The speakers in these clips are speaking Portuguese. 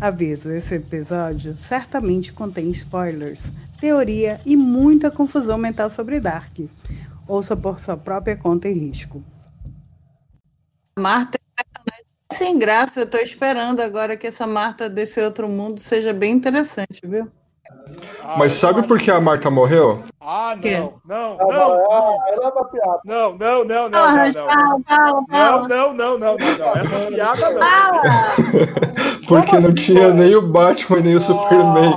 Aviso: esse episódio certamente contém spoilers, teoria e muita confusão mental sobre Dark. Ouça por sua própria conta e risco. Marta é sem graça. Eu tô esperando agora que essa Marta desse outro mundo seja bem interessante, viu? Ah, Mas sabe por que a Marta morreu? Ah, não, não, não, não. Não, não, não, não, não, não. Não, não, não, não, não, Essa piada não. Porque não tinha nem o Batman nem o Superman.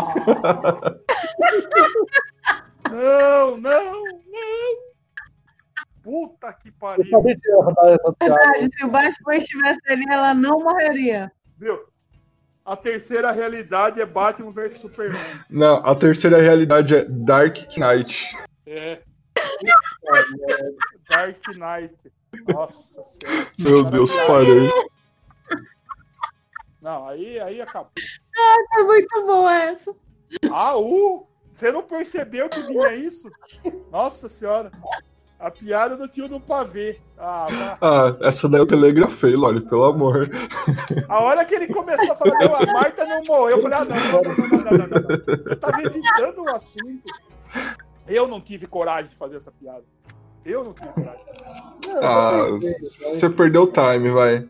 Não, não, não. Puta que pariu. Verdade, se o Batman estivesse ali, ela não morreria. Viu? A terceira realidade é Batman vs Superman. Não, a terceira realidade é Dark Knight. É. Dark Knight. Nossa senhora. Meu Deus, parei. Não, aí, aí acabou. Ah, tá muito boa essa. Ah, uh! Você não percebeu que vinha isso? Nossa senhora. A piada do tio do pavê. Ah, tá. ah essa daí eu telegrafei, Loli, pelo amor. A hora que ele começou a falar, não, a Marta não morreu, eu falei, ah, não, não, não, não, não, não. Eu tava evitando o assunto. Eu não tive coragem de fazer essa piada. Eu não tive coragem. Ah, você perdeu o time, vai.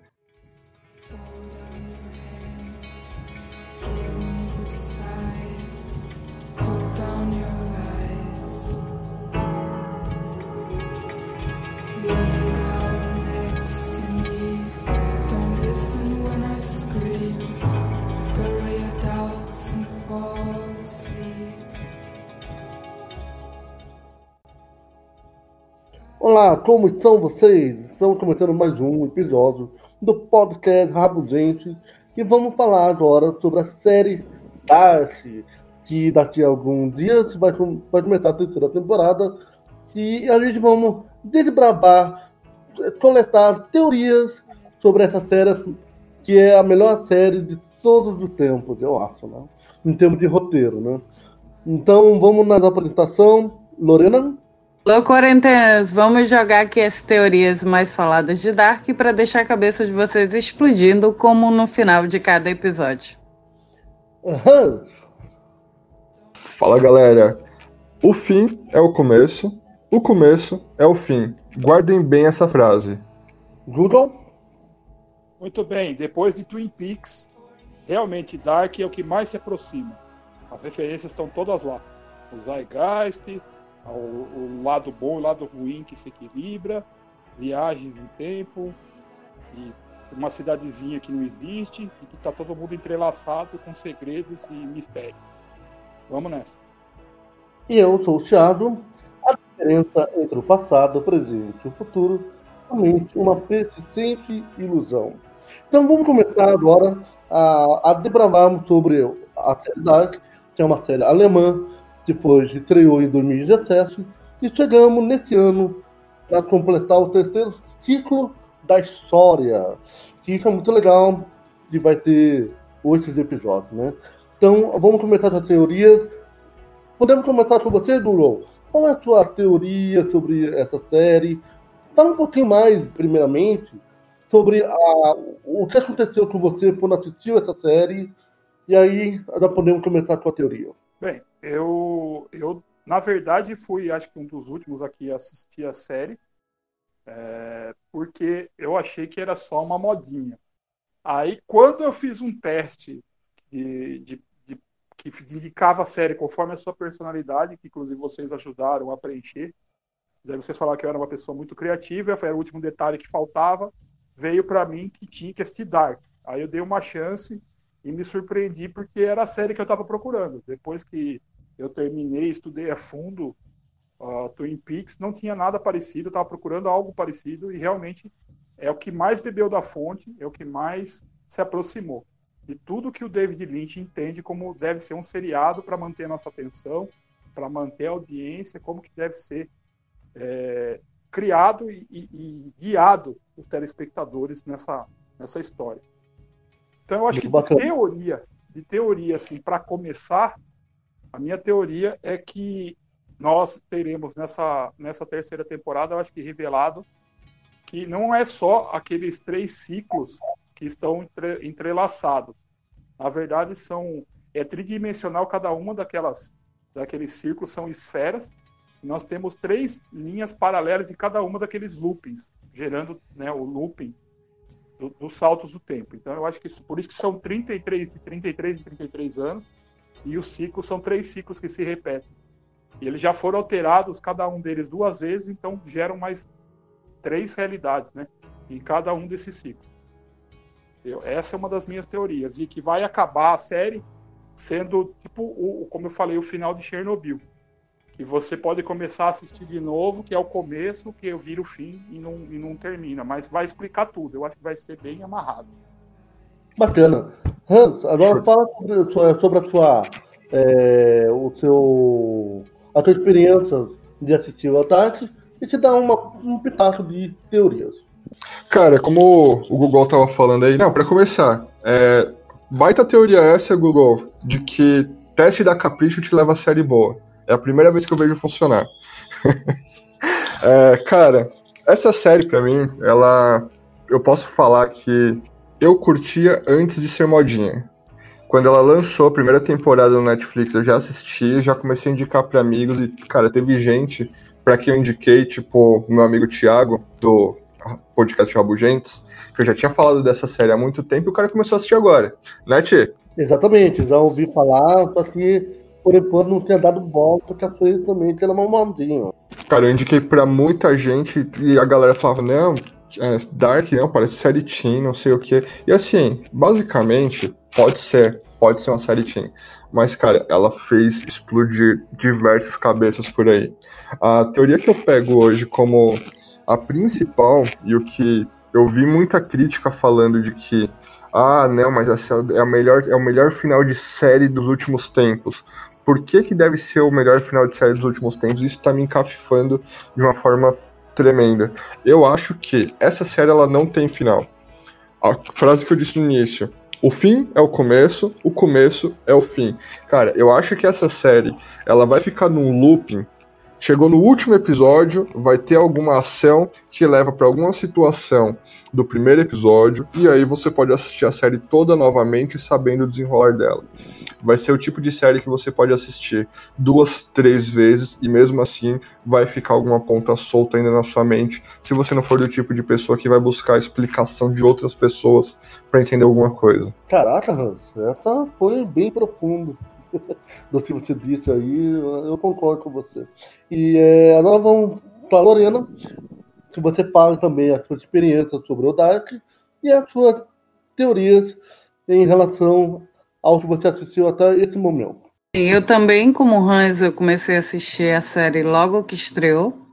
Olá, como estão vocês? Estamos começando mais um episódio do podcast Rabugente e vamos falar agora sobre a série Dark, que daqui a alguns dias vai, vai começar a terceira temporada e a gente vamos desbravar, coletar teorias sobre essa série que é a melhor série de todos os tempos, eu acho, né? Em termos de roteiro, né? Então vamos na apresentação. Lorena? Alô, quarentenas, vamos jogar aqui as teorias mais faladas de Dark para deixar a cabeça de vocês explodindo, como no final de cada episódio. Uhum. Fala, galera. O fim é o começo, o começo é o fim. Guardem bem essa frase. Google? Muito bem, depois de Twin Peaks, realmente Dark é o que mais se aproxima. As referências estão todas lá. O Zeitgeist, o, lado bom e o lado ruim que se equilibra, viagens em tempo, e uma cidadezinha que não existe e que está todo mundo entrelaçado com segredos e mistérios. Vamos nessa. E eu sou o Thiago. A diferença entre o passado, o presente e o futuro somente uma persistente ilusão. Então vamos começar agora a, a debravarmos sobre a série Dark, que é uma série alemã depois estreou em 2017 e chegamos nesse ano para completar o terceiro ciclo da história, que é muito legal e vai ter oito episódios, né? Então, vamos começar as teorias. Podemos começar com você, Duro? Qual é a sua teoria sobre essa série? Fala um pouquinho mais, primeiramente, sobre a, o que aconteceu com você quando assistiu essa série, e aí já podemos começar com a teoria. Bem, eu, eu na verdade fui, acho que um dos últimos aqui a assistir a série, é, porque eu achei que era só uma modinha. Aí, quando eu fiz um teste de, de, de, que indicava a série conforme a sua personalidade, que inclusive vocês ajudaram a preencher, daí vocês falaram que eu era uma pessoa muito criativa, foi o último detalhe que faltava, veio para mim que tinha que assistir Dark. Aí eu dei uma chance e me surpreendi porque era a série que eu estava procurando. Depois que eu terminei, estudei a fundo uh, Twin Peaks, não tinha nada parecido, estava procurando algo parecido e realmente é o que mais bebeu da fonte, é o que mais se aproximou. E tudo que o David Lynch entende como deve ser um seriado para manter nossa atenção, para manter a audiência, como que deve ser é, criado e, e, e guiado os telespectadores nessa, nessa história. Então eu acho Muito que bacana. de teoria, de teoria assim, para começar, a minha teoria é que nós teremos nessa nessa terceira temporada, eu acho que revelado que não é só aqueles três ciclos que estão entre, entrelaçados. Na verdade, são é tridimensional cada uma daquelas daqueles círculos são esferas. E nós temos três linhas paralelas em cada uma daqueles loopings, gerando né, o looping do, dos saltos do tempo. Então, eu acho que por isso que são 33 de 33 e 33 anos e os ciclos são três ciclos que se repetem. E eles já foram alterados, cada um deles duas vezes, então geram mais três realidades, né? Em cada um desses ciclos. Eu, essa é uma das minhas teorias. E que vai acabar a série sendo, tipo, o, como eu falei, o final de Chernobyl. Que você pode começar a assistir de novo, que é o começo, que eu viro o fim e não, e não termina. Mas vai explicar tudo. Eu acho que vai ser bem amarrado. Bacana. Hans, agora fala sobre, sobre a sua, é, o seu, a tua experiência de assistir o ataque e te dar uma, um pitaco de teorias. Cara, como o Google tava falando aí, não, para começar, é, baita teoria essa, Google, de que teste da capricho te leva a série boa. É a primeira vez que eu vejo funcionar. é, cara, essa série para mim, ela, eu posso falar que eu curtia antes de ser modinha. Quando ela lançou a primeira temporada no Netflix, eu já assisti, já comecei a indicar para amigos e, cara, teve gente para quem eu indiquei, tipo, o meu amigo Thiago, do podcast Rabugentes, que eu já tinha falado dessa série há muito tempo e o cara começou a assistir agora, né, Tchê? Exatamente, já ouvi falar, só que por enquanto não tinha dado bola, porque a coisa também era uma maldinha. Cara, eu indiquei pra muita gente e a galera falava, não, é, Dark não, parece série teen, não sei o que. E assim, basicamente, pode ser, pode ser uma série teen. Mas, cara, ela fez explodir diversas cabeças por aí. A teoria que eu pego hoje como a principal, e o que eu vi muita crítica falando de que ah, não, mas essa é, a melhor, é o melhor final de série dos últimos tempos. Por que, que deve ser o melhor final de série dos últimos tempos? Isso tá me encafifando de uma forma tremenda. Eu acho que essa série ela não tem final. A frase que eu disse no início. O fim é o começo, o começo é o fim. Cara, eu acho que essa série ela vai ficar num looping. Chegou no último episódio, vai ter alguma ação que leva para alguma situação do primeiro episódio, e aí você pode assistir a série toda novamente sabendo o desenrolar dela vai ser o tipo de série que você pode assistir duas, três vezes e mesmo assim vai ficar alguma ponta solta ainda na sua mente, se você não for do tipo de pessoa que vai buscar a explicação de outras pessoas para entender alguma coisa. Caraca, Hans, essa foi bem profundo. do que você disse aí, eu concordo com você. E é, agora vamos para a Lorena, que você fala também a sua experiência sobre o Dark e as suas teorias em relação ao que você assistiu até esse momento. Eu também, como Hans, eu comecei a assistir a série logo que estreou,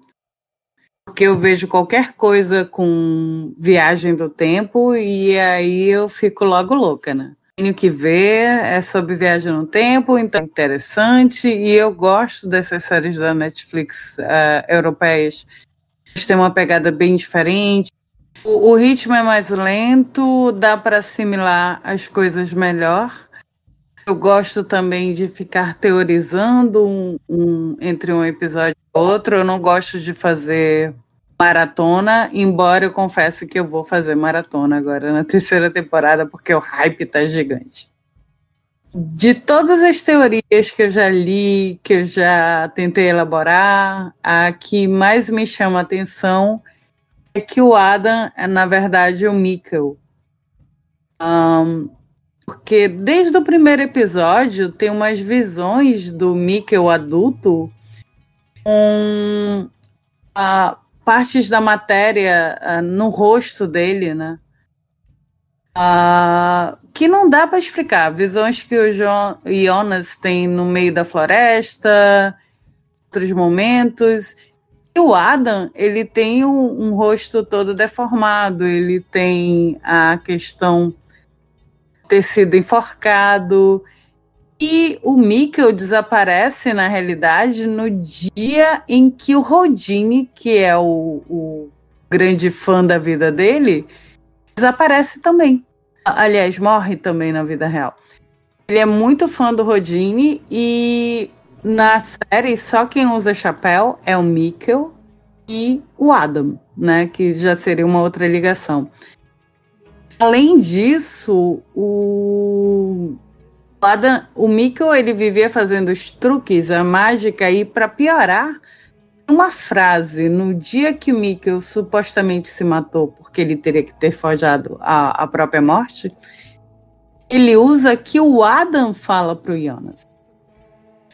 porque eu vejo qualquer coisa com viagem do tempo e aí eu fico logo louca, né? Tenho que ver, é sobre viagem no tempo, então é interessante, e eu gosto dessas séries da Netflix uh, europeias. Eles têm uma pegada bem diferente, o, o ritmo é mais lento, dá para assimilar as coisas melhor. Eu gosto também de ficar teorizando um, um, entre um episódio e outro. Eu não gosto de fazer maratona, embora eu confesse que eu vou fazer maratona agora na terceira temporada, porque o hype tá gigante. De todas as teorias que eu já li, que eu já tentei elaborar, a que mais me chama a atenção é que o Adam é, na verdade, o Mikkel. Um, porque desde o primeiro episódio tem umas visões do Mikkel adulto com a, partes da matéria a, no rosto dele, né? A, que não dá para explicar. Visões que o Jonas tem no meio da floresta, outros momentos. E o Adam, ele tem um, um rosto todo deformado, ele tem a questão ter sido enforcado. E o Mikkel desaparece, na realidade, no dia em que o Rodine, que é o, o grande fã da vida dele, desaparece também. Aliás, morre também na vida real. Ele é muito fã do Rodine e na série só quem usa chapéu é o Mikkel e o Adam, né? Que já seria uma outra ligação. Além disso, o Adam, o Mikkel, ele vivia fazendo os truques, a mágica, e para piorar, uma frase no dia que o Mikkel supostamente se matou porque ele teria que ter forjado a, a própria morte, ele usa que o Adam fala para o Jonas.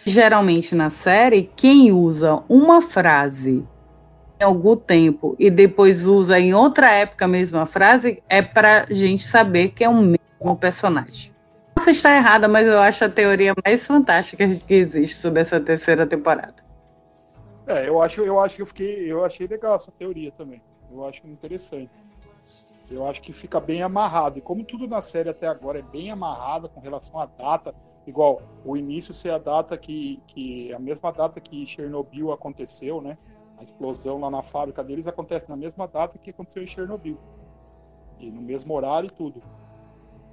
Geralmente na série, quem usa uma frase em algum tempo e depois usa em outra época a mesma frase é para gente saber que é o mesmo personagem. Você está errada, mas eu acho a teoria mais fantástica que existe sobre essa terceira temporada. É, eu acho, eu acho que eu fiquei, eu achei legal essa teoria também. Eu acho interessante. Eu acho que fica bem amarrado. E como tudo na série até agora é bem amarrado com relação à data, igual o início ser a data que, que a mesma data que Chernobyl aconteceu, né? A explosão lá na fábrica deles acontece na mesma data que aconteceu em Chernobyl. E no mesmo horário e tudo.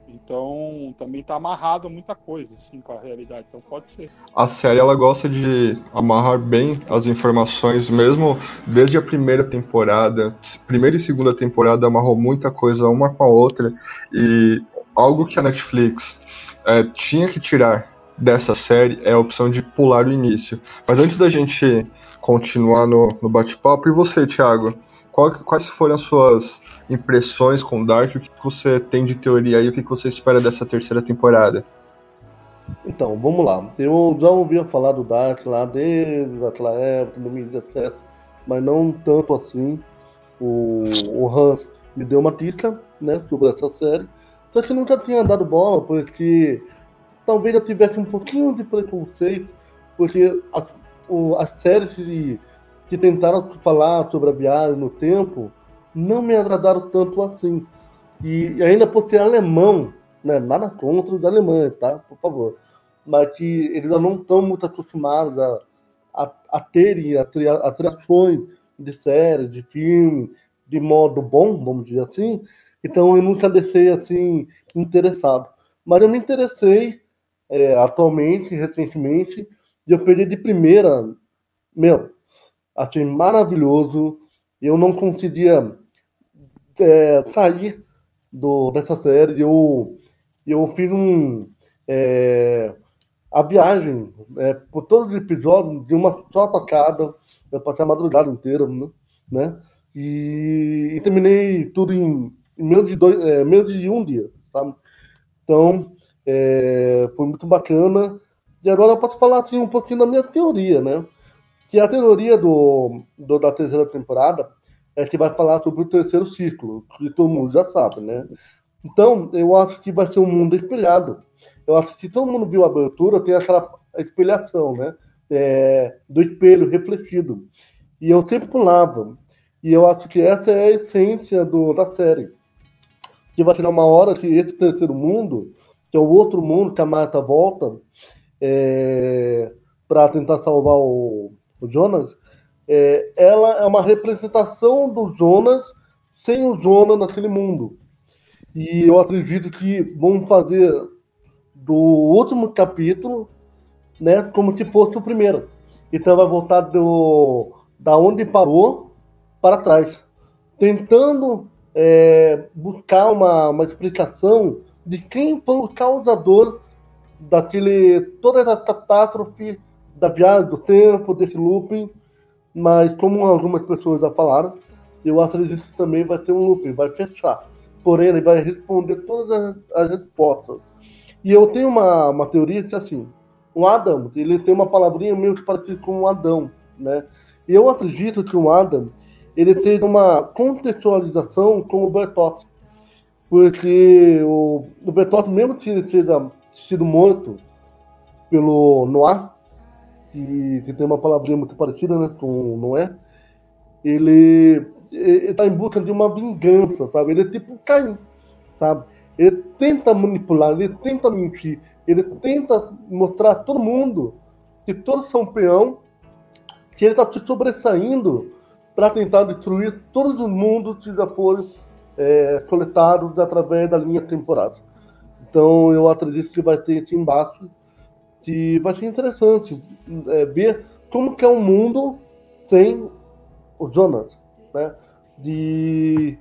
Então, também está amarrado muita coisa, assim, com a realidade. Então, pode ser. A série, ela gosta de amarrar bem as informações, mesmo desde a primeira temporada. Primeira e segunda temporada amarrou muita coisa uma com a outra. E algo que a Netflix é, tinha que tirar dessa série é a opção de pular o início. Mas antes da gente continuar no, no bate-papo, e você, Thiago? Qual, quais foram as suas impressões com Dark? O que você tem de teoria aí? O que você espera dessa terceira temporada? Então, vamos lá. Eu já ouvia falar do Dark lá desde aquela época, 2017, mas não tanto assim. O, o Hans me deu uma dica né, sobre essa série, só que nunca tinha dado bola, porque talvez eu tivesse um pouquinho de preconceito, porque o, as séries que, que tentaram falar sobre a viagem no tempo não me agradaram tanto assim. E, e ainda por ser alemão, né, nada contra os alemães, tá? Por favor. Mas que eles não estão muito acostumados a, a, a terem atrações de séries, de filme, de modo bom, vamos dizer assim. Então eu nunca deixei assim interessado. Mas eu me interessei é, atualmente, recentemente, e eu peguei de primeira, meu, achei maravilhoso. Eu não conseguia é, sair do, dessa série. Eu, eu fiz um. É, a viagem é, por todos os episódios de uma só tacada. Eu passei a madrugada inteira, né? né? E, e, terminei tudo em, em menos, de dois, é, menos de um dia, sabe? Então, é, foi muito bacana. E agora eu posso falar assim, um pouquinho da minha teoria, né? Que a teoria do, do da terceira temporada é que vai falar sobre o terceiro ciclo, que todo mundo já sabe, né? Então, eu acho que vai ser um mundo espelhado. Eu acho que se todo mundo viu a abertura, tem aquela espelhação, né? É, do espelho refletido. E eu sempre pulava. E eu acho que essa é a essência do, da série. Que vai chegar uma hora que esse terceiro mundo, que é o outro mundo que a Marta volta é, para tentar salvar o, o Jonas, é, ela é uma representação do Jonas sem o Jonas naquele mundo. E eu acredito que vão fazer do último capítulo, né, como se fosse o primeiro. Então vai voltar do da onde parou para trás, tentando é, buscar uma, uma explicação de quem foi o causador daquele toda essa catástrofe da viagem do tempo, desse looping mas como algumas pessoas já falaram, eu acredito que também vai ter um looping, vai fechar. Porém, ele vai responder todas as, as respostas. E eu tenho uma, uma teoria que assim, o Adam, ele tem uma palavrinha meio que parecida com o Adão, né? E eu acredito que o Adam, ele tem uma contextualização com o Bertotti. Porque o, o mesmo que ele tenha sido morto pelo Noir, que, que tem uma palavrinha muito parecida né, com não é, ele está em busca de uma vingança, sabe? Ele é tipo Caim, sabe? Ele tenta manipular, ele tenta mentir, ele tenta mostrar a todo mundo que todos são peão, que ele está se sobressaindo para tentar destruir todos os mundos que já foram é, coletados através da linha temporal. Então eu acredito que vai ter esse embate que vai ser interessante é, ver como que é o mundo sem o Jonas, né? De...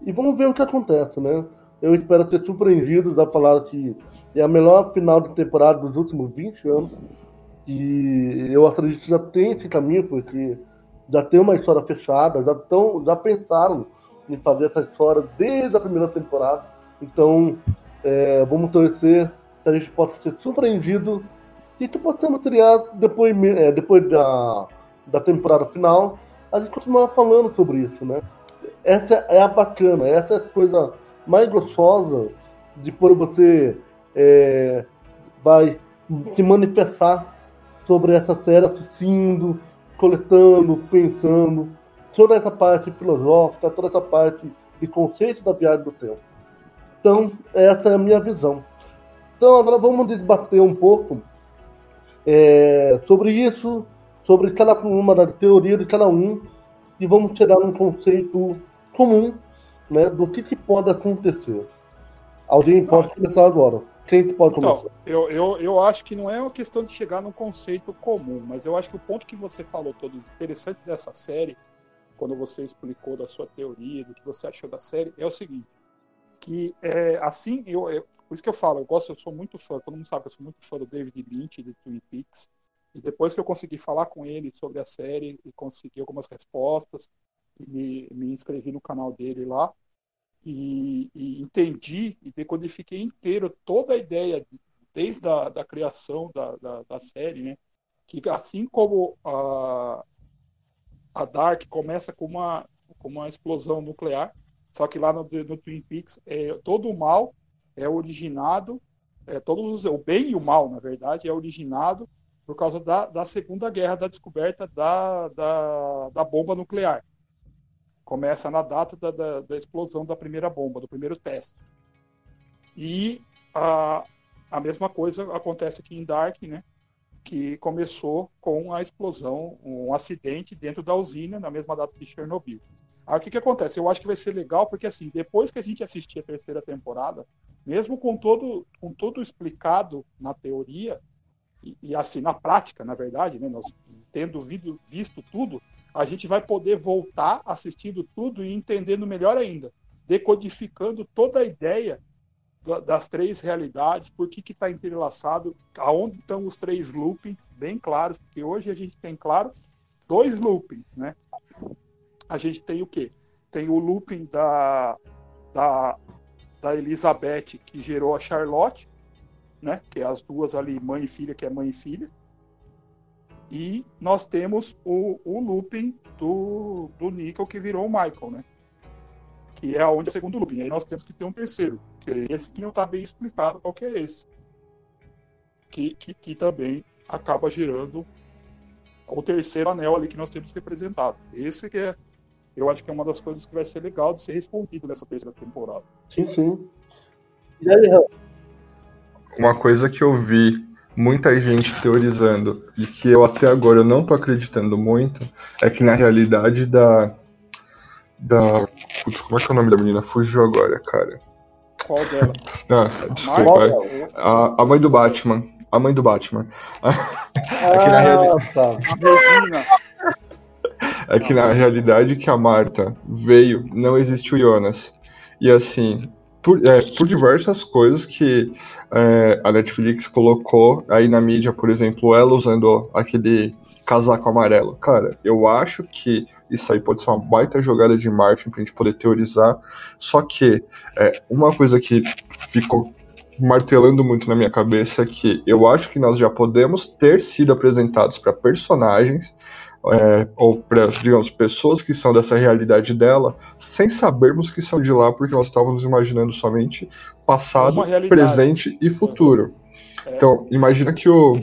E vamos ver o que acontece, né? Eu espero ser surpreendido da falar que é a melhor final de temporada dos últimos 20 anos. E eu acredito que já tem esse caminho, porque já tem uma história fechada, já, tão, já pensaram em fazer essa história desde a primeira temporada. Então, é, vamos torcer que a gente possa ser surpreendido e que possamos criar depois, é, depois da, da temporada final, a gente continuar falando sobre isso, né? Essa é a bacana, essa é a coisa mais gostosa de quando você é, vai se manifestar sobre essa série assistindo, coletando, pensando, toda essa parte filosófica, toda essa parte de conceito da viagem do tempo. Então, essa é a minha visão. Então, agora vamos debater um pouco é, sobre isso, sobre cada uma da teoria de cada um, e vamos chegar num conceito comum né, do que, que pode acontecer. Alguém pode começar agora. Quem pode então, começar? Então, eu, eu, eu acho que não é uma questão de chegar num conceito comum, mas eu acho que o ponto que você falou todo interessante dessa série, quando você explicou da sua teoria, do que você achou da série, é o seguinte, que é, assim, eu, eu, por isso que eu falo, eu gosto, eu sou muito fã, todo mundo sabe eu sou muito fã do David Lynch, de Twin Peaks, e depois que eu consegui falar com ele sobre a série e consegui algumas respostas, me, me inscrevi no canal dele lá, e, e, entendi e decodifiquei inteiro toda a ideia, desde a da criação da, da, da, série, né? Que assim como a, a Dark começa com uma, com uma explosão nuclear, só que lá no, no Twin Peaks é, todo o mal é originado, é, todos o bem e o mal, na verdade, é originado por causa da, da Segunda Guerra, da descoberta da, da, da bomba nuclear começa na data da, da, da, explosão da primeira bomba, do primeiro teste. E a, a mesma coisa acontece aqui em Dark, né? Que começou com a explosão, um acidente dentro da usina, na mesma data de Chernobyl. Aí o que, que acontece? Eu acho que vai ser legal, porque assim, depois que a gente assistir a terceira temporada, mesmo com todo, com todo explicado na teoria, e, e assim, na prática, na verdade, né, nós tendo visto, tudo, a gente vai poder voltar assistindo tudo e entendendo melhor ainda, decodificando toda a ideia das três realidades, por que está entrelaçado, aonde estão os três loopings, bem claros, porque hoje a gente tem, claro, dois loopings, né? A gente tem o quê? Tem o looping da, da, da Elizabeth, que gerou a Charlotte, né? Que é as duas ali, mãe e filha, que é mãe e filha. E nós temos o, o looping do, do Nickel que virou o Michael, né? Que é onde é o segundo looping. Aí nós temos que ter um terceiro, que é esse que não está bem explicado qual que é esse. Que, que, que também acaba gerando o terceiro anel ali que nós temos representado. Esse que é, eu acho que é uma das coisas que vai ser legal de ser respondido nessa terceira temporada. Sim, sim. E aí, Uma coisa que eu vi muita gente teorizando e que eu até agora eu não tô acreditando muito é que na realidade da da putz, como é que é o nome da menina fugiu agora cara qual dela ah, desculpa é. a, a mãe do Batman a mãe do Batman é que na realidade tá. É que na realidade que a Marta veio não existe o Jonas e assim por, é, por diversas coisas que é, a Netflix colocou aí na mídia, por exemplo, ela usando aquele casaco amarelo. Cara, eu acho que isso aí pode ser uma baita jogada de marketing pra gente poder teorizar. Só que é, uma coisa que ficou martelando muito na minha cabeça é que eu acho que nós já podemos ter sido apresentados para personagens é, ou para, digamos, pessoas que são dessa realidade dela, sem sabermos que são de lá, porque nós estávamos imaginando somente passado, presente e futuro. É. Então, imagina que o,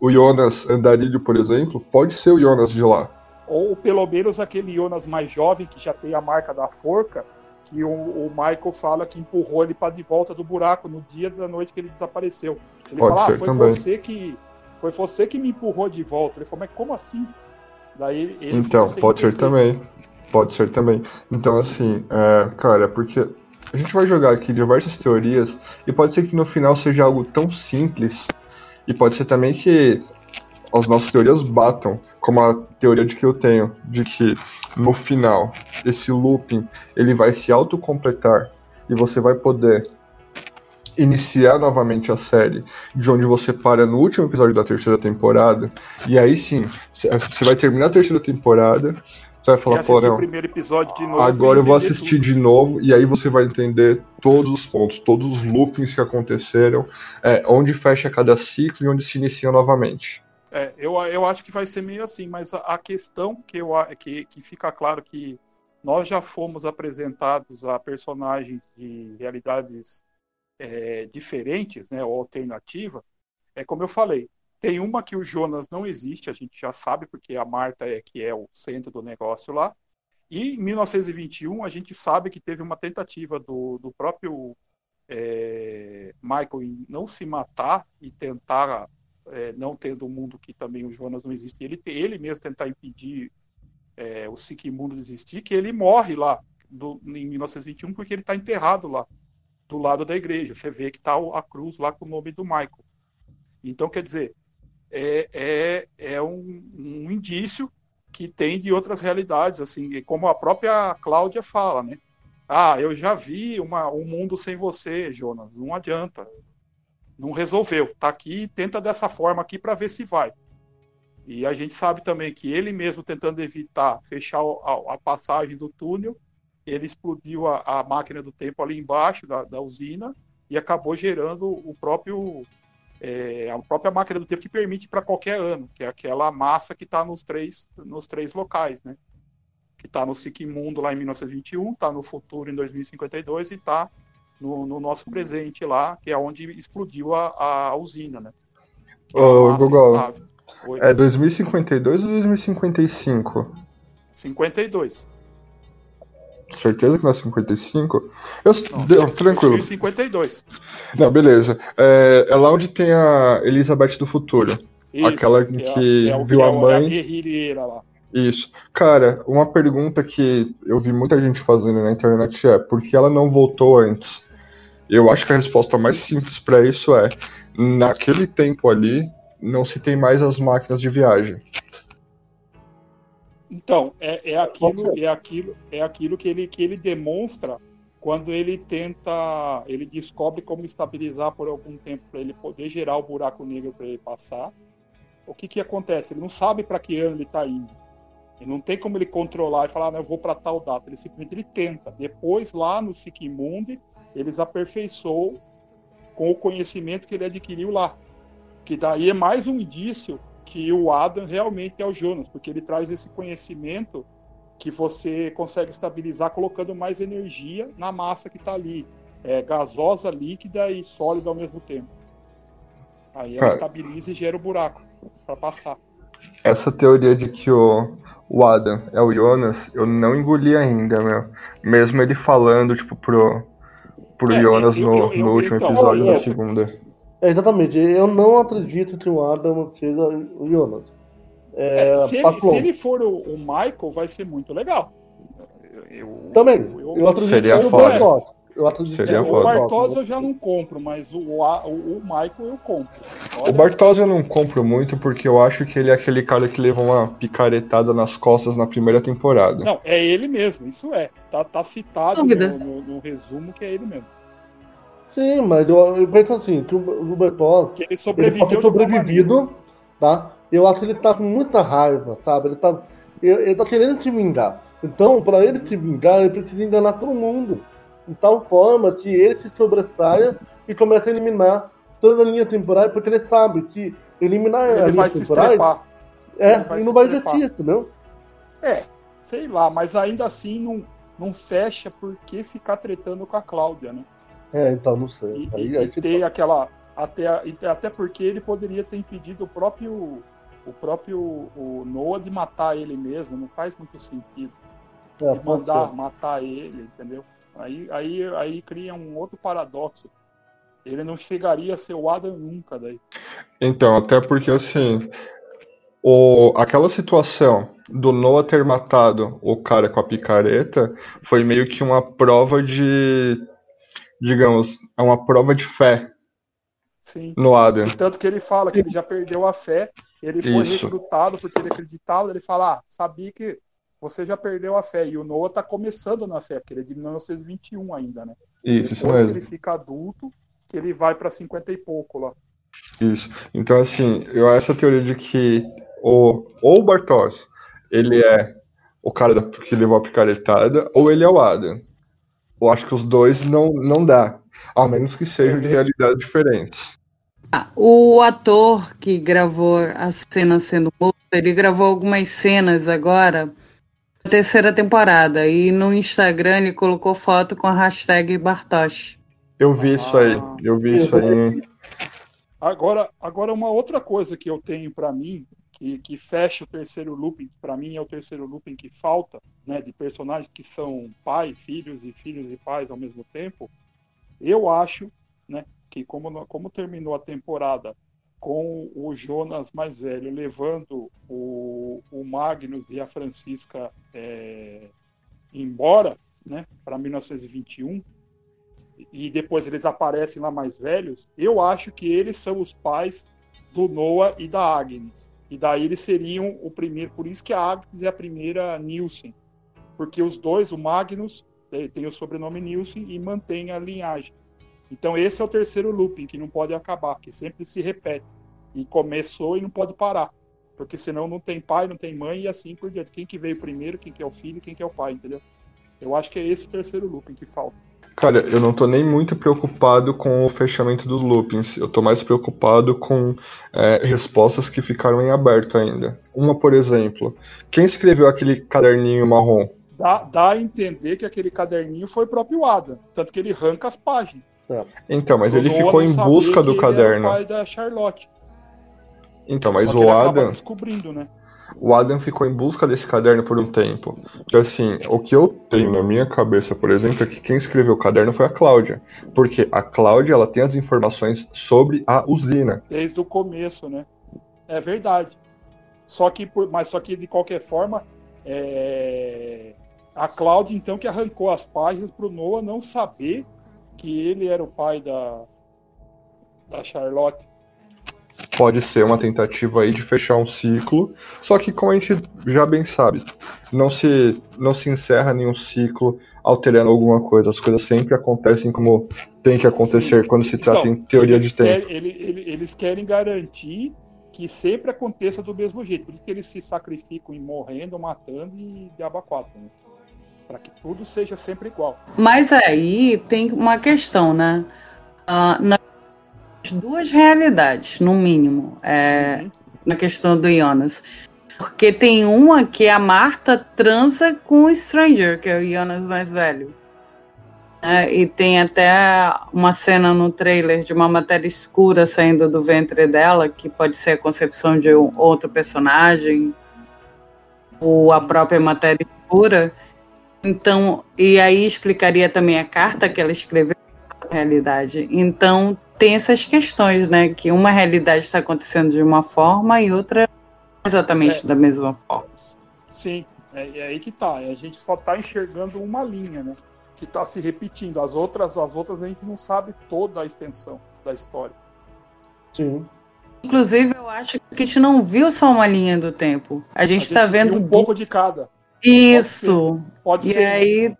o Jonas Andarilho, por exemplo, pode ser o Jonas de lá. Ou pelo menos aquele Jonas mais jovem que já tem a marca da forca, que o, o Michael fala que empurrou ele para de volta do buraco no dia da noite que ele desapareceu. Ele pode fala, ah, foi também. você que foi você que me empurrou de volta. Ele falou, mas como assim? Daí então, pode ser também. Pode ser também. Então, assim, é, cara, porque a gente vai jogar aqui diversas teorias e pode ser que no final seja algo tão simples e pode ser também que as nossas teorias batam, como a teoria de que eu tenho, de que no final esse looping ele vai se autocompletar e você vai poder iniciar novamente a série de onde você para no último episódio da terceira temporada, e aí sim, você vai terminar a terceira temporada, você vai falar, pô, não, o primeiro episódio de novo agora eu vou assistir tudo. de novo, e aí você vai entender todos os pontos, todos os loopings que aconteceram, é, onde fecha cada ciclo e onde se inicia novamente. É, eu, eu acho que vai ser meio assim, mas a, a questão que, eu, que, que fica claro que nós já fomos apresentados a personagens de realidades é, diferentes, né, ou alternativas, é como eu falei, tem uma que o Jonas não existe, a gente já sabe, porque a Marta é que é o centro do negócio lá. E em 1921 a gente sabe que teve uma tentativa do, do próprio é, Michael em não se matar e tentar, é, não tendo o um mundo que também o Jonas não existe, ele, ele mesmo tentar impedir é, o Sikimundo de existir, que ele morre lá do, em 1921 porque ele está enterrado lá do lado da igreja. Você vê que está a cruz lá com o nome do Michael. Então, quer dizer, é, é, é um, um, indício que tem de outras realidades, assim, como a própria Cláudia fala, né? Ah, eu já vi uma, um mundo sem você, Jonas. Não adianta. Não resolveu. Tá aqui, tenta dessa forma aqui para ver se vai. E a gente sabe também que ele mesmo tentando evitar fechar a, a passagem do túnel, ele explodiu a, a máquina do tempo ali embaixo da, da, usina e acabou gerando o próprio é, a própria máquina do tempo que permite para qualquer ano, que é aquela massa que está nos três nos três locais, né? Que está no Siquimundo lá em 1921, está no futuro em 2052 e está no, no, nosso presente lá, que é onde explodiu a, a usina, né? Que Ô, é Google, é 2052 ou 2055? 52. Certeza que não é 55? Eu, não, tranquilo. 52. Não, beleza. É, é, lá onde tem a Elizabeth do futuro. Isso, aquela que, que, é, é viu a é mãe. guerrilheira lá. Isso. Cara, uma pergunta que eu vi muita gente fazendo na internet é por que ela não voltou antes? Eu acho que a resposta mais simples para isso é: naquele tempo ali, não se tem mais as máquinas de viagem. Então, é, é, aquilo, é, aquilo, é aquilo que ele, que ele demonstra quando ele tenta, ele descobre como estabilizar por algum tempo para ele poder gerar o buraco negro para ele passar. O que que acontece? Ele não sabe para que ano ele está indo. Ele não tem como ele controlar e falar, não, eu vou para tal data. Ele simplesmente ele tenta. Depois, lá no Sikimundi, eles aperfeiçoam com o conhecimento que ele adquiriu lá. Que daí é mais um indício que o Adam realmente é o Jonas, porque ele traz esse conhecimento que você consegue estabilizar colocando mais energia na massa que está ali, é, gasosa, líquida e sólida ao mesmo tempo. Aí ela Cara, estabiliza e gera o buraco para passar. Essa teoria de que o, o Adam é o Jonas, eu não engoli ainda, meu. Mesmo ele falando, tipo, pro, pro é, Jonas eu, no, eu, eu, no último então, episódio da segunda. É, exatamente. Eu não acredito que o Adam seja o Jonas. É, é, se, ele, se, ele, for o, o, Michael, vai ser muito legal. Eu, Também. Eu, eu acredito Seria que foda. Eu acredito Seria é, o Bartosz eu já não compro, mas o, o, o Michael eu compro. Olha... O Bartosz eu não compro muito porque eu acho que ele é aquele cara que leva uma picaretada nas costas na primeira temporada. Não, é ele mesmo, isso é. Tá, tá citado no, no, no, resumo que é ele mesmo. Sim, mas eu, eu penso assim, que o, o Bertozzi, ele, ele pode ter sobrevivido, tá? Eu acho que ele tá com muita raiva, sabe? Ele tá, ele, ele tá querendo te vingar. Então, para ele te vingar, ele precisa enganar todo mundo. De tal forma que ele se sobressaia e comece a eliminar toda a linha temporária, porque ele sabe que eliminar ele a linha temporária é, e não vai existir, entendeu? É, sei lá, mas ainda assim não, não fecha porque ficar tretando com a Cláudia, né? É, então não sei. E, aí, e, aí e ter tá... aquela. Até, até porque ele poderia ter impedido o próprio. O próprio o Noah de matar ele mesmo, não faz muito sentido. É, de mandar matar ele, entendeu? Aí, aí, aí cria um outro paradoxo. Ele não chegaria a ser o Adam nunca daí. Então, até porque assim, o, aquela situação do Noah ter matado o cara com a picareta foi meio que uma prova de digamos, é uma prova de fé Sim. no Adam. E tanto que ele fala que ele já perdeu a fé, ele foi Isso. recrutado porque ele acreditava, ele fala, ah, sabia que você já perdeu a fé. E o Noah tá começando na fé, porque ele é de 1921 ainda, né? Isso, isso que mesmo. ele fica adulto, que ele vai pra 50 e pouco lá. Isso. Então, assim, eu essa teoria de que o, ou o Bartos, ele é o cara da- que levou a picaretada, ou ele é o Adam. Eu acho que os dois não, não dá. A menos que sejam de realidades diferentes. Ah, o ator que gravou a cena sendo morto, ele gravou algumas cenas agora da terceira temporada. E no Instagram ele colocou foto com a hashtag Bartosz. Eu vi isso aí. Eu vi isso aí. Agora, agora uma outra coisa que eu tenho pra mim, que, que fecha o terceiro looping, pra mim é o terceiro looping que falta, né, de personagens que são pai, filhos e filhos e pais ao mesmo tempo. Eu acho, né, que como, como terminou a temporada com o Jonas mais velho levando o, o Magnus e a Francisca é, embora, né, para 1921, e depois eles aparecem lá mais velhos, eu acho que eles são os pais do Noah e da Agnes. E daí eles seriam o primeiro, por isso que a Agnes é a primeira Nielsen. Porque os dois, o Magnus eh, tem o sobrenome Nielsen e mantém a linhagem. Então esse é o terceiro looping que não pode acabar, que sempre se repete. E começou e não pode parar. Porque senão não tem pai, não tem mãe e assim por diante. Quem que veio primeiro, quem que é o filho, quem que é o pai, entendeu? Eu acho que é esse o terceiro looping que falta. Cara, eu não tô nem muito preocupado com o fechamento dos loopings. Eu tô mais preocupado com é, respostas que ficaram em aberto ainda. Uma, por exemplo, quem escreveu aquele caderninho marrom? Dá, dá a entender que aquele caderninho foi o próprio Adam. Tanto que ele arranca as páginas. Então, mas Pro ele Noah ficou em busca do ele era caderno. o pai da Charlotte. Então, mas o Adam, descobrindo, né? o Adam ficou em busca desse caderno por um tempo. Porque assim, o que eu tenho na minha cabeça, por exemplo, é que quem escreveu o caderno foi a Cláudia. Porque a Cláudia, ela tem as informações sobre a usina. Desde o começo, né? É verdade. Só que, por- mas só que de qualquer forma, é, a Cláudia, então, que arrancou as páginas para o Noah não saber que ele era o pai da, da Charlotte. Pode ser uma tentativa aí de fechar um ciclo. Só que, como a gente já bem sabe, não se, não se encerra nenhum ciclo alterando alguma coisa. As coisas sempre acontecem como tem que acontecer quando se trata Então, em teoria de tempo. Querem, ele- ele- eles querem garantir que sempre aconteça do mesmo jeito. Por isso que eles se sacrificam em morrendo, matando e diabo a quatro. Né? Para que tudo seja sempre igual. Mas aí tem uma questão, né? Nós temos duas realidades, no mínimo, é, Uhum. na questão do Jonas. Porque tem uma que a Marta transa com o Stranger, que é o Jonas mais velho. É, e tem até uma cena no trailer de uma matéria escura saindo do ventre dela, que pode ser a concepção de um outro personagem, ou a própria matéria escura. Então, e aí explicaria também a carta que ela escreveu na realidade. Então, tem essas questões, né? Que uma realidade está acontecendo de uma forma e outra exatamente É. da mesma forma. Sim, é, é aí que tá. A gente só tá enxergando uma linha, né? Que tá se repetindo. As outras, as outras a gente não sabe toda a extensão da história. Sim. Inclusive, eu acho que a gente não viu só uma linha do tempo. A gente A está vendo um pouco de cada. Isso. Pode E ser. aí,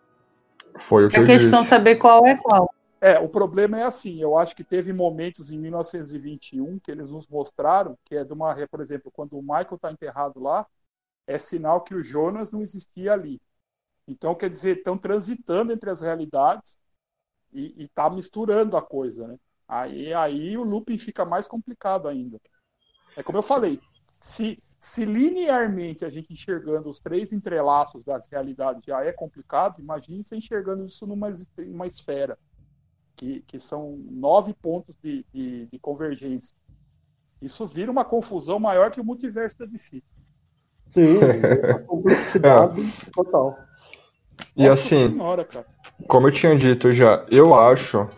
Foi o que a eu questão é disse. saber qual é qual. É, o problema é assim, eu acho que teve momentos em 1921 que eles nos mostraram, que é de uma, por exemplo, quando o Michael está enterrado lá, é sinal que o Jonas não existia ali. Então, quer dizer, estão transitando entre as realidades e está misturando a coisa, né? Aí, aí o looping fica mais complicado ainda. É como eu falei, se, se linearmente a gente enxergando os três entrelaços das realidades já é complicado, imagine você enxergando isso numa, numa esfera que, que são nove pontos de, de, de convergência. Isso vira uma confusão maior que o multiverso da DC. Sim, a complexidade total. E Nossa assim, senhora, cara. como eu tinha dito já, eu acho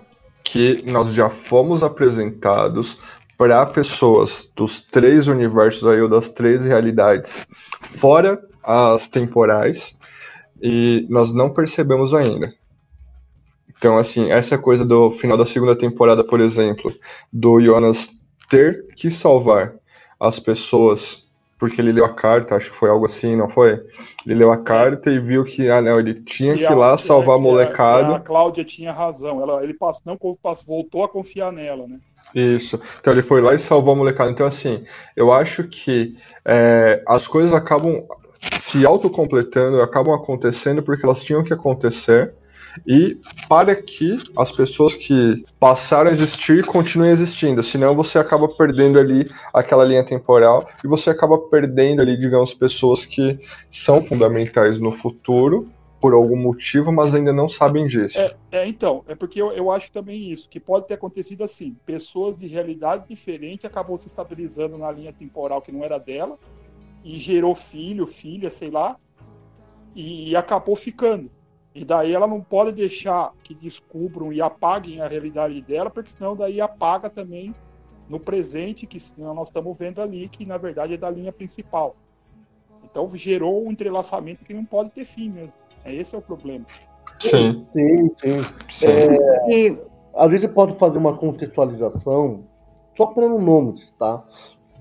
que nós já fomos apresentados para pessoas dos três universos aí, ou das três realidades, fora as temporais, e nós não percebemos ainda. Então, assim, essa coisa do final da segunda temporada, por exemplo, do Jonas ter que salvar as pessoas porque ele leu a carta, acho que foi algo assim, não foi? Ele leu a carta e viu que ah, não, ele tinha que, que ir lá salvar a molecada. A, a Cláudia tinha razão, ela, ele passou, não voltou a confiar nela, né? Isso. Então ele foi lá e salvou a molecada. Então, assim, eu acho que é, as coisas acabam se autocompletando, acabam acontecendo porque elas tinham que acontecer e para que as pessoas que passaram a existir continuem existindo, senão você acaba perdendo ali aquela linha temporal e você acaba perdendo ali, digamos, pessoas que são fundamentais no futuro por algum motivo, mas ainda não sabem disso. É, é então, é porque eu, eu acho também isso, que pode ter acontecido assim, pessoas de realidade diferente acabou se estabilizando na linha temporal que não era dela, e gerou filho, filha, sei lá, e, e acabou ficando. E daí ela não pode deixar que descubram e apaguem a realidade dela, porque senão daí apaga também no presente que nós estamos vendo ali, que na verdade é da linha principal. Então gerou um entrelaçamento que não pode ter fim mesmo. É esse é o problema. Sim. Sim, sim. sim. É, e... A gente pode fazer uma contextualização só pelo nomes, tá?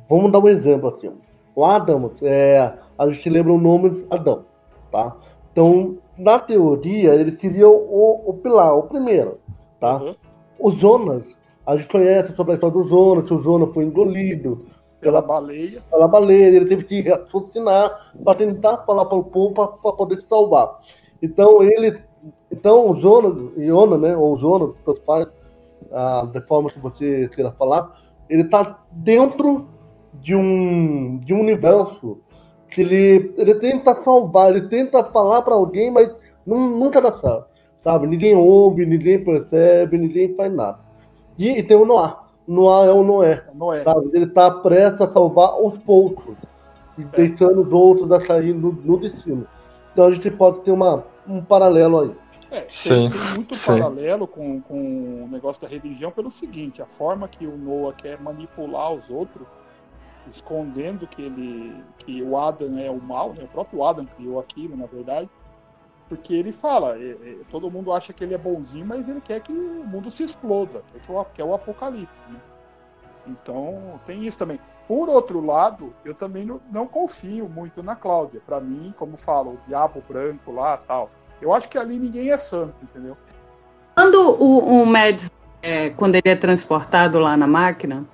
Vamos dar um exemplo aqui. O Adam, é, a gente lembra o nome Adão, tá? Então, na teoria, ele seria o, o pilar, o primeiro, tá? Uhum. O Jonas, a gente conhece sobre a história do Jonas, que o Jonas foi engolido pela, baleia. Pela baleia, ele teve que raciocinar para tentar falar para o povo para poder salvar. Então, ele. Então, o Jonas, Jonas, né? Ou Jonas, tanto faz, ah, da forma que você queira falar, ele está dentro de um, de um universo que ele, ele tenta salvar, ele tenta falar para alguém, mas nunca dá certo, sabe? Ninguém ouve, ninguém percebe, ninguém faz nada. E, e tem o Noah. Noah é o Noé, Noé. Sabe? Ele está prestes a salvar os poucos, e é. deixando os outros a sair no, no, destino. Então a gente pode ter uma, um paralelo aí. É, tem, sim, tem muito sim. paralelo com, com o negócio da religião pelo seguinte, a forma que o Noah quer manipular os outros escondendo que ele que o Adam é o mal, né? o próprio Adam criou aquilo, na verdade, porque ele fala, é, é, todo mundo acha que ele é bonzinho, mas ele quer que o mundo se exploda, que é o, que é o apocalipse. Né? Então tem isso também. Por outro lado, eu também não, não confio muito na Cláudia. Para mim, como fala, o diabo branco lá tal. Eu acho que ali ninguém é santo, entendeu? Quando o, o Mads, é, quando ele é transportado lá na máquina,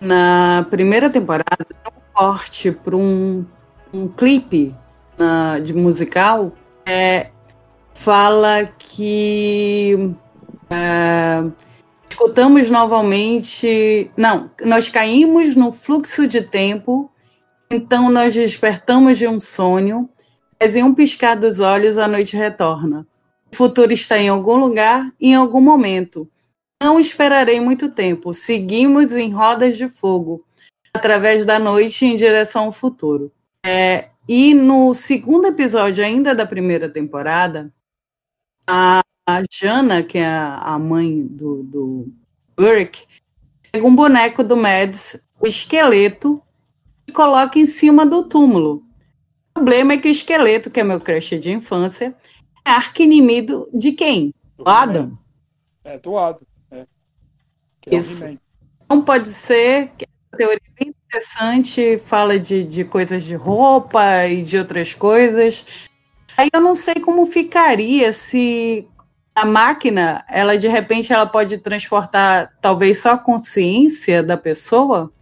na primeira temporada, um corte para um, um clipe na, de musical é, fala que é, escutamos novamente. Não, nós caímos no fluxo de tempo, então nós despertamos de um sonho, mas em um piscar dos olhos a noite retorna. O futuro está em algum lugar, em algum momento. Não esperarei muito tempo. Seguimos em rodas de fogo, através da noite em direção ao futuro. É, e no segundo episódio, ainda da primeira temporada, a, a Jana, que é a, mãe do, do Burke, pega um boneco do Mads, o esqueleto, e coloca em cima do túmulo. O problema é que o esqueleto, que é meu crush de infância, é arqui-inimigo de quem? Do Adam. É, do Adam. Que é Isso. É Não pode ser que a teoria é bem interessante, fala de, de coisas de roupa e de outras coisas. Aí eu não sei como ficaria se a máquina, ela de repente ela pode transportar talvez só a consciência da pessoa.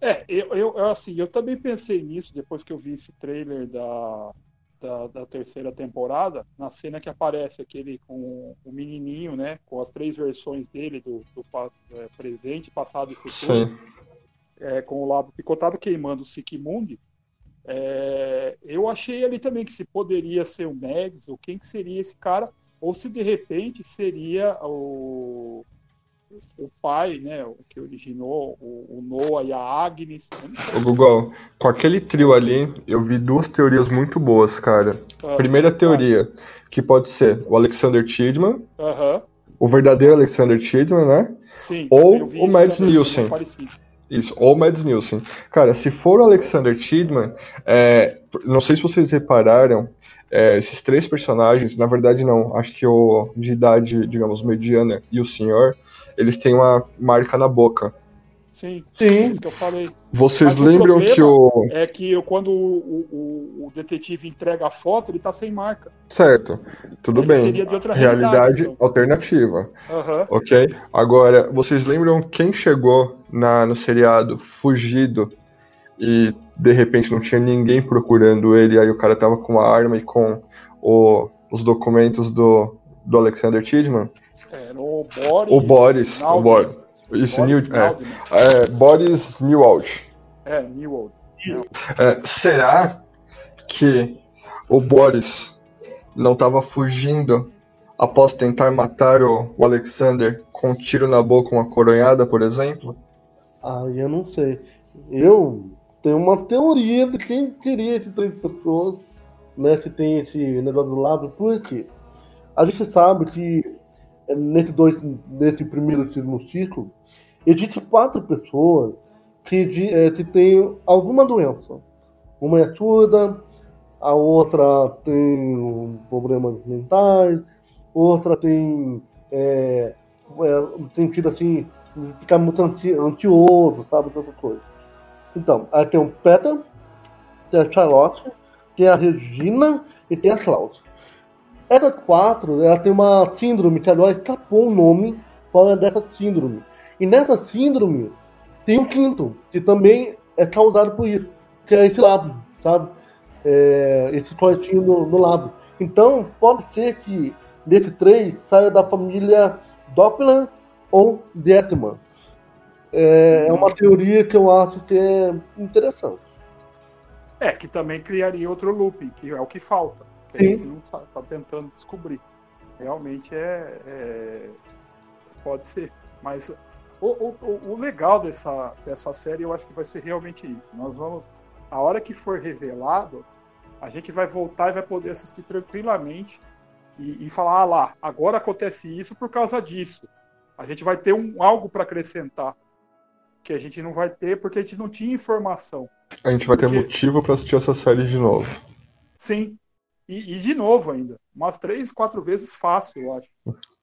É, eu, eu assim, eu também pensei nisso depois que eu vi esse trailer da, da, da, terceira temporada, na cena que aparece aquele com o menininho, né, com as três versões dele, do, do é, presente, passado e futuro, é, com o lábio picotado queimando o Sikimundi, é, eu achei ali também que se poderia ser o Mads, ou quem que seria esse cara, ou se de repente seria o o pai, né, o que originou o, o Noah e a Agnes. O Google, com aquele trio ali, eu vi duas teorias muito boas, cara. Ah, Primeira teoria, que pode ser o Alexander Tidman, uh -huh. o verdadeiro Alexander Tidman, né? Sim, ou o Mads Nielsen. Isso, ou Mads Nielsen. Cara, se for o Alexander Tidman, é, não sei se vocês repararam, é, esses três personagens, na verdade não, acho que o de idade, digamos, mediana e o senhor, eles têm uma marca na boca. Sim, Sim. é isso que eu falei. Vocês Mas o lembram problema- que o. É que eu- quando o, o- o detetive entrega a foto, ele tá sem marca. Certo, tudo Ele bem. seria de outra Realidade realidade, então. alternativa. Aham. Ok? Agora, vocês lembram quem chegou na, no seriado fugido e de repente não tinha ninguém procurando ele, aí o cara tava com a arma e com o- os documentos do, do Alexander Tidman? Era o Boris. O Boris. O. Boris. Isso, Boris New, é, né? é, Boris Newald. É, Newald. É, será que o Boris não estava fugindo após tentar matar o, o Alexander com um tiro na boca, uma coronhada, por exemplo? Ah, eu não sei. Eu tenho uma teoria de quem queria esses três pessoas, né? Que tem esse negócio do lábio, porque a gente sabe que nesse, dois, nesse primeiro e ciclo, existe quatro pessoas que, eh, que têm alguma doença. Uma é surda, a outra tem problemas mentais, outra tem é, é, sentido assim, ficar muito ansi- ansioso, sabe, essas coisas. Então, aí tem o Peter, tem a Charlotte, tem a Regina e tem a Klaus. Essas quatro, ela tem uma síndrome que agora escapou o nome fora dessa síndrome. E nessa síndrome tem um quinto, que também é causado por isso, que é esse lábio, sabe? É, esse cortinho no, no lábio. Então, pode ser que desse três saia da família Doppler ou Detman. É, é uma teoria que eu acho que é interessante. É, que também criaria outro looping, que é o que falta. Que a Sim. gente não está tentando descobrir. Realmente é, é- Pode ser. Mas o, o- o- legal dessa, dessa série eu acho que vai ser realmente isso. Nós vamos. A hora que for revelado, a gente vai voltar e vai poder assistir tranquilamente e, e falar, ah lá, agora acontece isso por causa disso. A gente vai ter um, algo para acrescentar. Que a gente não vai ter porque a gente não tinha informação. A gente vai ter Porque- motivo pra assistir essa série de novo. Sim. E, e de novo ainda. Umas três, quatro vezes fácil, eu acho.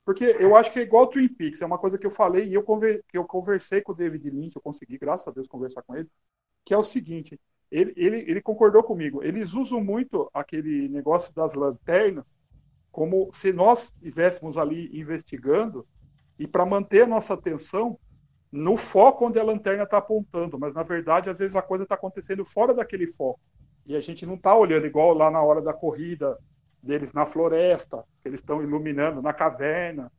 Porque eu acho que é igual Twin Peaks. É uma coisa que eu falei e eu, conver, que eu conversei com o David Lynch, eu consegui, graças a Deus, conversar com ele, que é o seguinte, ele, ele, ele concordou comigo. Eles usam muito aquele negócio das lanternas como se nós estivéssemos ali investigando e para manter a nossa atenção no foco onde a lanterna está apontando. Mas, na verdade, às vezes a coisa está acontecendo fora daquele foco. E a gente não está olhando igual lá na hora da corrida deles na floresta, que eles estão iluminando na caverna.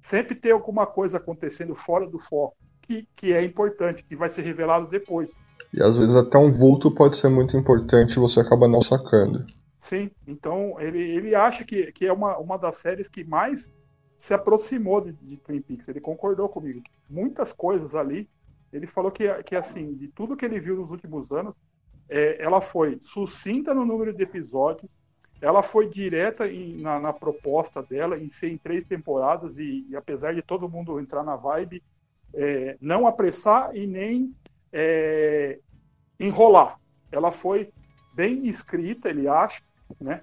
Sempre tem alguma coisa acontecendo fora do foco, que, que é importante, que vai ser revelado depois. E às vezes até um vulto pode ser muito importante e você acaba não sacando. Sim, então ele, ele acha que, que é uma, uma das séries que mais se aproximou de, de Twin Peaks. Ele concordou comigo. Muitas coisas ali. Ele falou que, que assim, de tudo que ele viu nos últimos anos, é, ela foi sucinta no número de episódios, ela foi direta em- na, na proposta dela em ser em três temporadas e, e apesar de todo mundo entrar na vibe, é, não apressar e nem é, enrolar. Ela foi bem escrita, ele acha, né?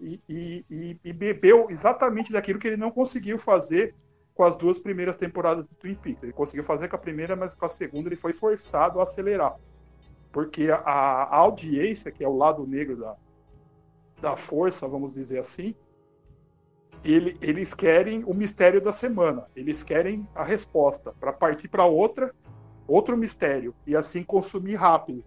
E, e- e- bebeu exatamente daquilo que ele não conseguiu fazer com as duas primeiras temporadas do Twin Peaks. Ele conseguiu fazer com a primeira, mas com a segunda ele foi forçado a acelerar. Porque a, audiência, que é o lado negro da, da força, vamos dizer assim, ele- eles querem o mistério da semana. Eles querem a resposta para partir para outra, outro mistério e assim consumir rápido.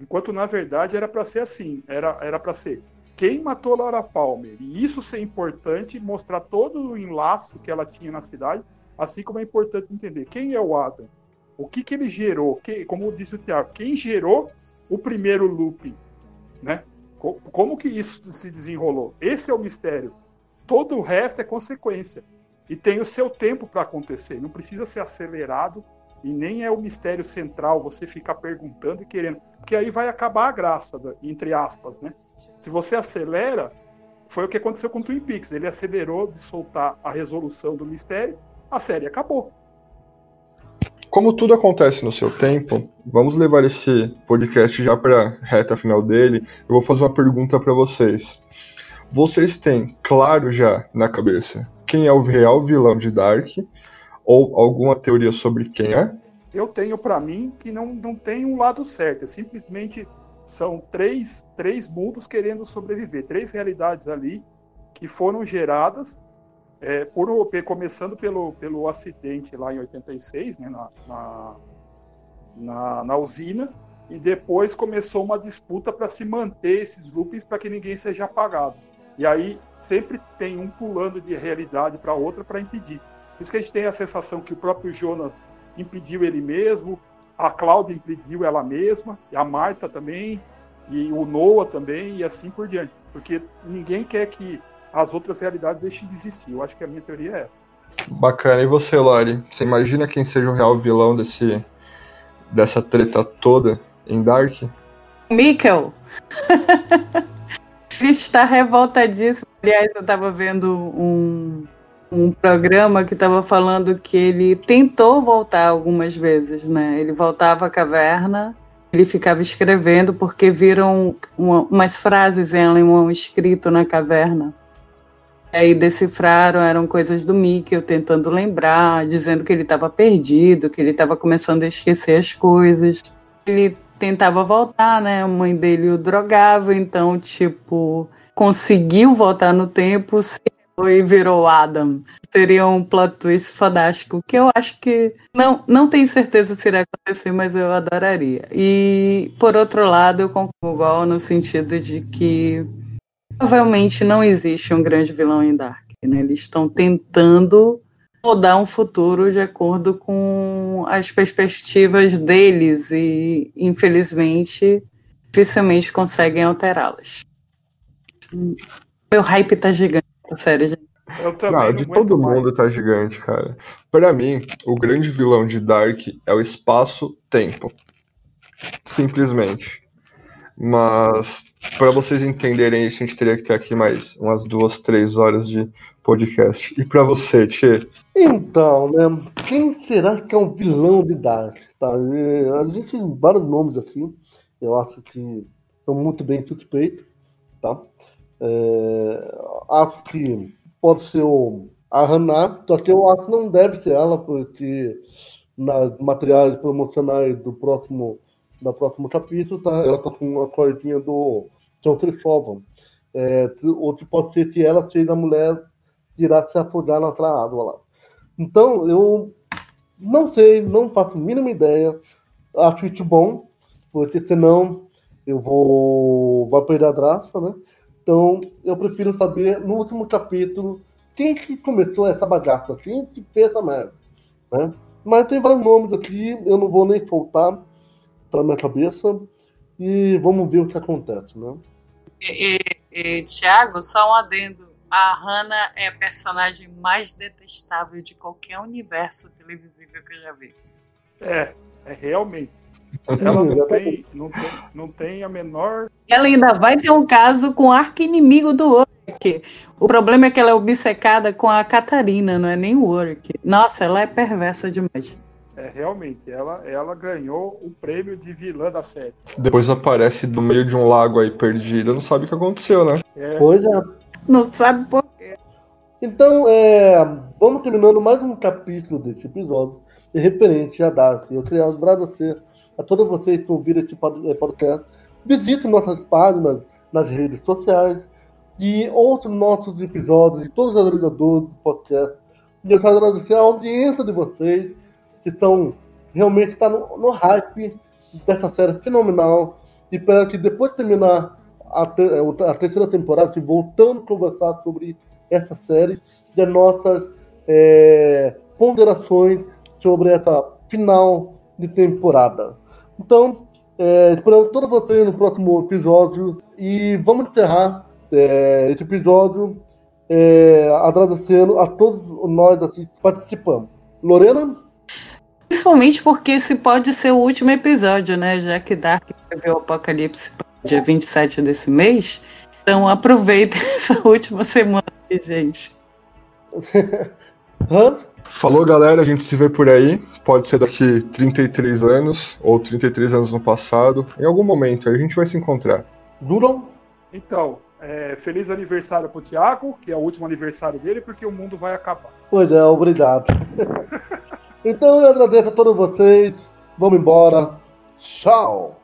Enquanto na verdade era para ser assim, era era para ser quem matou Laura Palmer e isso ser importante, mostrar todo o enlaço que ela tinha na cidade, assim como é importante entender quem é o Adam, o que que ele gerou, que, como disse o Tiago, quem gerou o primeiro looping, né? Co- Como que isso se desenrolou? Esse é o mistério. Todo o resto é consequência. E tem o seu tempo para acontecer. Não precisa ser acelerado e nem é o mistério central você ficar perguntando e querendo. Porque aí vai acabar a graça, entre aspas, né? Se você acelera, foi o que aconteceu com o Twin Peaks. Ele acelerou de soltar a resolução do mistério, a série acabou. Como tudo acontece no seu tempo, vamos levar esse podcast já para reta final dele. Eu vou fazer uma pergunta para vocês. Vocês têm claro já na cabeça quem é o real vilão de Dark? Ou alguma teoria sobre quem é? eu tenho para mim que não, não tem um lado certo. É simplesmente são três, três mundos querendo sobreviver, três realidades ali que foram geradas é, por começando pelo, pelo acidente lá em 86, né, na, na, na, na usina, e depois começou uma disputa para se manter esses loopings para que ninguém seja apagado. E aí sempre tem um pulando de realidade para outra para impedir. Por isso que a gente tem a sensação que o próprio Jonas impediu ele mesmo, a Cláudia impediu ela mesma, e a Marta também, e o Noah também, e assim por diante. Porque ninguém quer que as outras realidades deixem de existir. Eu acho que a minha teoria é essa. Bacana. E você, Lori? Você imagina quem seja o real vilão desse, dessa treta toda em Dark? Mikkel! Ele está revoltadíssimo. Aliás, eu estava vendo um, um programa que estava falando que ele tentou voltar algumas vezes, né? Ele voltava à caverna, ele ficava escrevendo porque viram uma, umas frases em alemão escrito na caverna. Aí decifraram, eram coisas do Mikkel tentando lembrar, dizendo que ele estava perdido, que ele estava começando a esquecer as coisas. Ele tentava voltar, né? A mãe dele o drogava, então, tipo, conseguiu voltar no tempo, e virou Adam. Seria um plot twist fantástico, que eu acho que não, não tenho certeza se irá acontecer, mas eu adoraria. E, por outro lado, eu concordo no sentido de que provavelmente não existe um grande vilão em Dark. Né? Eles estão tentando mudar um futuro de acordo com as perspectivas deles e, infelizmente, dificilmente conseguem alterá-las. Meu hype tá gigante série, gente. Eu também não, de todo mais. mundo tá gigante, cara. Para mim, o grande vilão de Dark é o espaço-tempo. Simplesmente. Mas para vocês entenderem isso, a gente teria que ter aqui mais umas duas, três horas de podcast. E para você, Tchê? Então, né? Quem será que é o vilão de Dark? Tá? A gente tem vários nomes aqui. Eu acho que são muito bem suspeitos, tá? É, acho que pode ser o, a Haná, só que eu acho que não deve ser ela, porque nas materiais promocionais do próximo, da próximo capítulo, tá, ela tá com a cordinha do São Trishovan. É, outro pode ser que ela seja a mulher que irá se afogar naquela água lá. Então, eu não sei, não faço a mínima ideia. Acho isso bom, porque senão eu vou vai perder a graça, né? Então, eu prefiro saber no último capítulo quem que começou essa bagaça, quem que fez essa merda, né? Mas tem vários nomes aqui, eu não vou nem soltar para minha cabeça e vamos ver o que acontece, né? E, e, e, Tiago, só um adendo. A Hannah é a personagem mais detestável de qualquer universo televisível que eu já vi. É, é realmente. Ela não tem, não, tem, não tem a menor. Ela ainda vai ter um caso com o arco-inimigo do Warwick. O problema é que ela é obcecada com a Catarina, não é nem o Warwick. Nossa, ela é perversa demais. É, realmente, ela, ela ganhou o prêmio de vilã da série. Depois aparece no meio de um lago aí perdida, não sabe o que aconteceu, né? É. Pois é. Não sabe por quê. Então, é, vamos terminando mais um capítulo desse episódio referente a Dark. Eu queria agradecer a todos vocês que ouviram esse eh, podcast. Visite nossas páginas nas redes sociais e outros nossos episódios de todos os agregadores do podcast. E eu quero agradecer a audiência de vocês, que estão realmente está no, no hype dessa série fenomenal. E espero que depois de terminar a, eh, a terceira temporada, voltando a conversar sobre essa série e as nossas é, ponderações sobre essa final de temporada. Então, é, esperamos todos vocês no próximo episódio. E vamos encerrar é, esse episódio é, agradecendo a todos nós aqui que participamos. Lorena? Principalmente porque esse pode ser o último episódio, né? Já que Dark escreveu o Apocalipse dia 27 desse mês. Então aproveitem essa última semana, gente. Hans? Falou, galera. A gente se vê por aí. Pode ser daqui 33 anos ou 33 anos no passado. Em algum momento aí a gente vai se encontrar. Duram? Então, é, feliz aniversário pro Thiago, que é o último aniversário dele, porque o mundo vai acabar. Pois é, obrigado. Então eu agradeço a todos vocês. Vamos embora. Tchau.